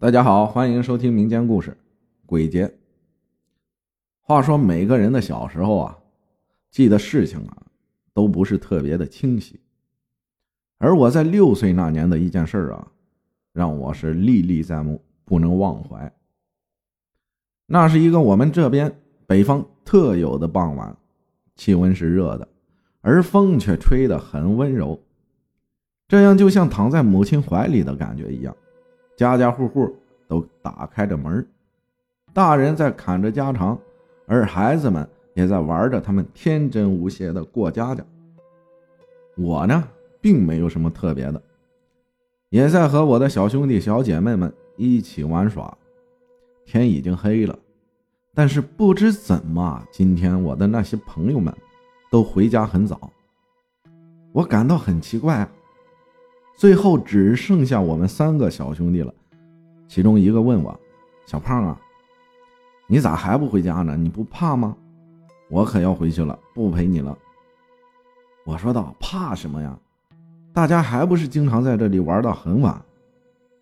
大家好，欢迎收听民间故事《鬼节》。话说，每个人的小时候啊，记得事情啊，都不是特别的清晰。而我在六岁那年的一件事啊，让我是历历在目，不能忘怀。那是一个我们这边北方特有的傍晚，气温是热的，而风却吹得很温柔，这样就像躺在母亲怀里的感觉一样。家家户户都打开着门，大人在侃着家常，而孩子们也在玩着他们天真无邪的过家家。我呢，并没有什么特别的，也在和我的小兄弟小姐妹们一起玩耍。天已经黑了，但是不知怎么，今天我的那些朋友们都回家很早，我感到很奇怪啊。最后只剩下我们三个小兄弟了，其中一个问我：“小胖啊，你咋还不回家呢？你不怕吗？我可要回去了，不陪你了。”我说道：“怕什么呀？大家还不是经常在这里玩到很晚，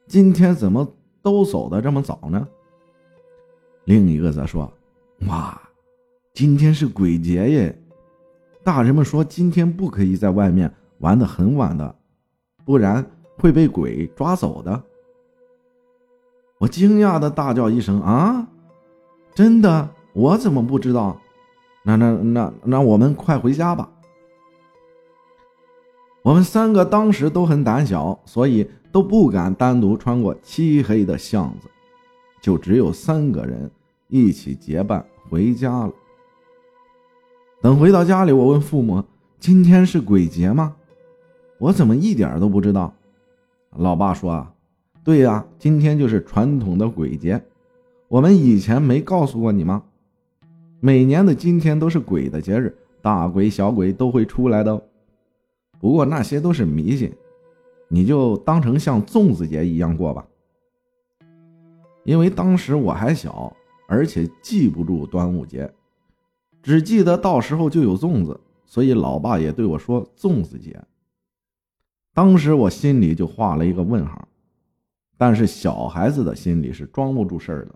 今天怎么都走的这么早呢？”另一个则说：“哇，今天是鬼节耶，大人们说今天不可以在外面玩的很晚的。”不然会被鬼抓走的。我惊讶的大叫一声：“啊，真的？我怎么不知道？那那那那，我们快回家吧。”我们三个当时都很胆小，所以都不敢单独穿过漆黑的巷子，就只有三个人一起结伴回家了。等回到家里，我问父母：“今天是鬼节吗？”我怎么一点都不知道？老爸说啊，对呀，今天就是传统的鬼节，我们以前没告诉过你吗？每年的今天都是鬼的节日，大鬼小鬼都会出来的。不过那些都是迷信，你就当成像粽子节一样过吧。因为当时我还小，而且记不住端午节，只记得到时候就有粽子，所以老爸也对我说粽子节。当时我心里就画了一个问号，但是小孩子的心里是装不住事儿的。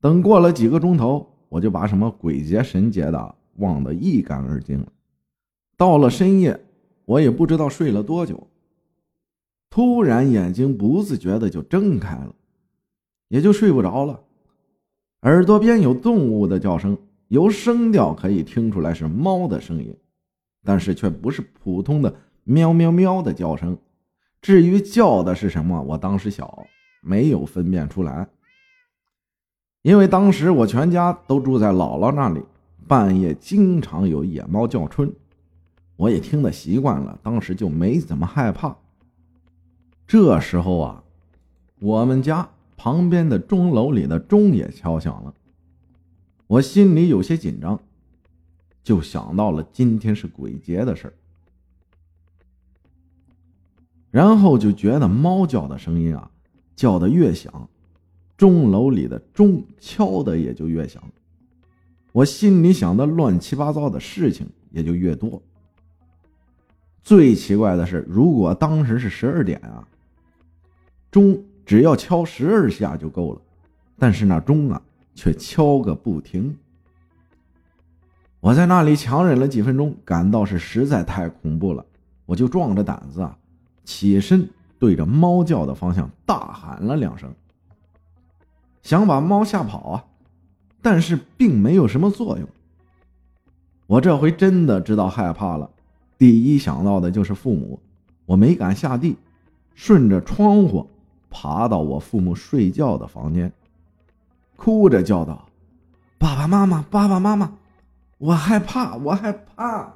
等过了几个钟头，我就把什么鬼节神节的忘得一干二净了。到了深夜，我也不知道睡了多久，突然眼睛不自觉的就睁开了，也就睡不着了。耳朵边有动物的叫声，由声调可以听出来是猫的声音，但是却不是普通的。喵喵喵的叫声，至于叫的是什么，我当时小，没有分辨出来。因为当时我全家都住在姥姥那里，半夜经常有野猫叫春，我也听得习惯了，当时就没怎么害怕。这时候啊，我们家旁边的钟楼里的钟也敲响了，我心里有些紧张，就想到了今天是鬼节的事儿。然后就觉得猫叫的声音啊，叫的越响，钟楼里的钟敲的也就越响，我心里想的乱七八糟的事情也就越多。最奇怪的是，如果当时是十二点啊，钟只要敲十二下就够了，但是那钟啊却敲个不停。我在那里强忍了几分钟，感到是实在太恐怖了，我就壮着胆子啊。起身对着猫叫的方向大喊了两声，想把猫吓跑啊，但是并没有什么作用。我这回真的知道害怕了，第一想到的就是父母，我没敢下地，顺着窗户爬到我父母睡觉的房间，哭着叫道：“爸爸妈妈，爸爸妈妈，我害怕，我害怕。”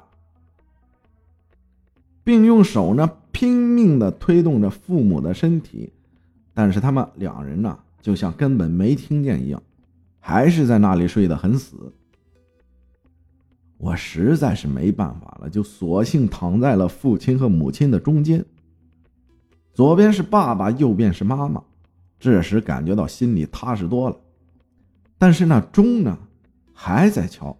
并用手呢拼命的推动着父母的身体，但是他们两人呢就像根本没听见一样，还是在那里睡得很死。我实在是没办法了，就索性躺在了父亲和母亲的中间，左边是爸爸，右边是妈妈。这时感觉到心里踏实多了，但是那钟呢还在敲，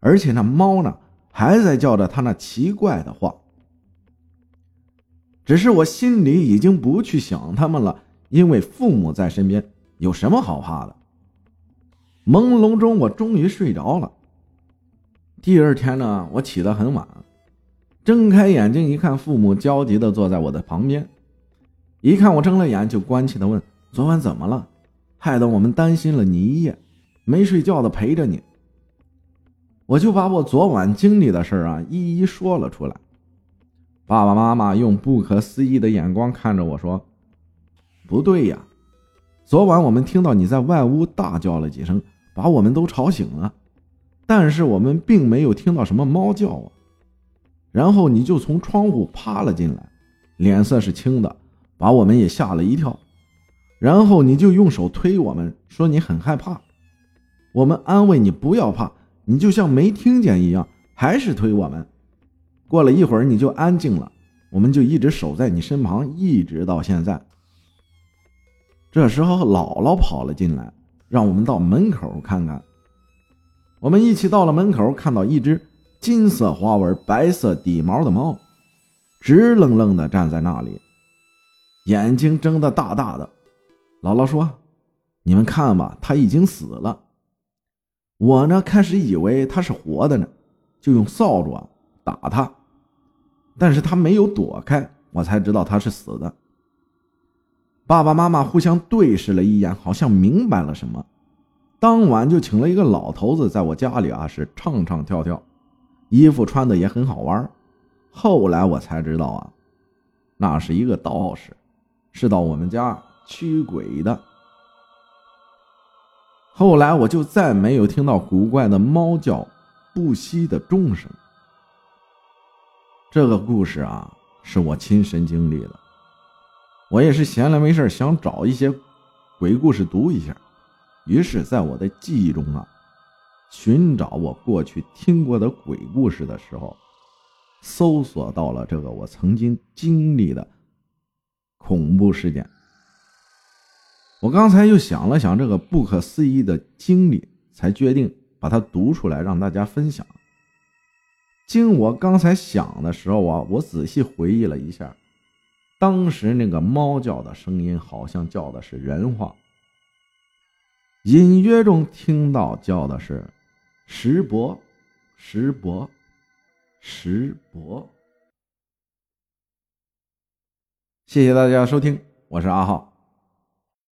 而且那猫呢还在叫着它那奇怪的话。只是我心里已经不去想他们了，因为父母在身边，有什么好怕的？朦胧中，我终于睡着了。第二天呢，我起得很晚，睁开眼睛一看，父母焦急地坐在我的旁边，一看我睁了眼，就关切地问：“昨晚怎么了？害得我们担心了你一夜，没睡觉的陪着你。”我就把我昨晚经历的事啊一一说了出来。爸爸妈妈用不可思议的眼光看着我说：“不对呀，昨晚我们听到你在外屋大叫了几声。”把我们都吵醒了，但是我们并没有听到什么猫叫啊。然后你就从窗户趴了进来，脸色是青的，把我们也吓了一跳。然后你就用手推我们，说你很害怕。我们安慰你不要怕，你就像没听见一样，还是推我们。过了一会儿你就安静了，我们就一直守在你身旁，一直到现在。这时候姥姥跑了进来。让我们到门口看看。我们一起到了门口，看到一只金色花纹、白色底毛的猫，直愣愣的站在那里，眼睛睁得大大的。姥姥说：“你们看吧，它已经死了。”我呢，开始以为它是活的呢，就用扫帚打它，但是他没有躲开，我才知道他是死的。爸爸妈妈互相对视了一眼，好像明白了什么。当晚就请了一个老头子在我家里啊，是唱唱跳跳，衣服穿的也很好玩。后来我才知道啊，那是一个道士，是到我们家驱鬼的。后来我就再没有听到古怪的猫叫、不息的钟声。这个故事啊，是我亲身经历的。我也是闲来没事想找一些鬼故事读一下，于是，在我的记忆中啊，寻找我过去听过的鬼故事的时候，搜索到了这个我曾经经历的恐怖事件。我刚才又想了想这个不可思议的经历，才决定把它读出来让大家分享。经我刚才想的时候啊，我仔细回忆了一下。当时那个猫叫的声音，好像叫的是人话。隐约中听到叫的是“石伯，石伯，石伯”。谢谢大家收听，我是阿浩。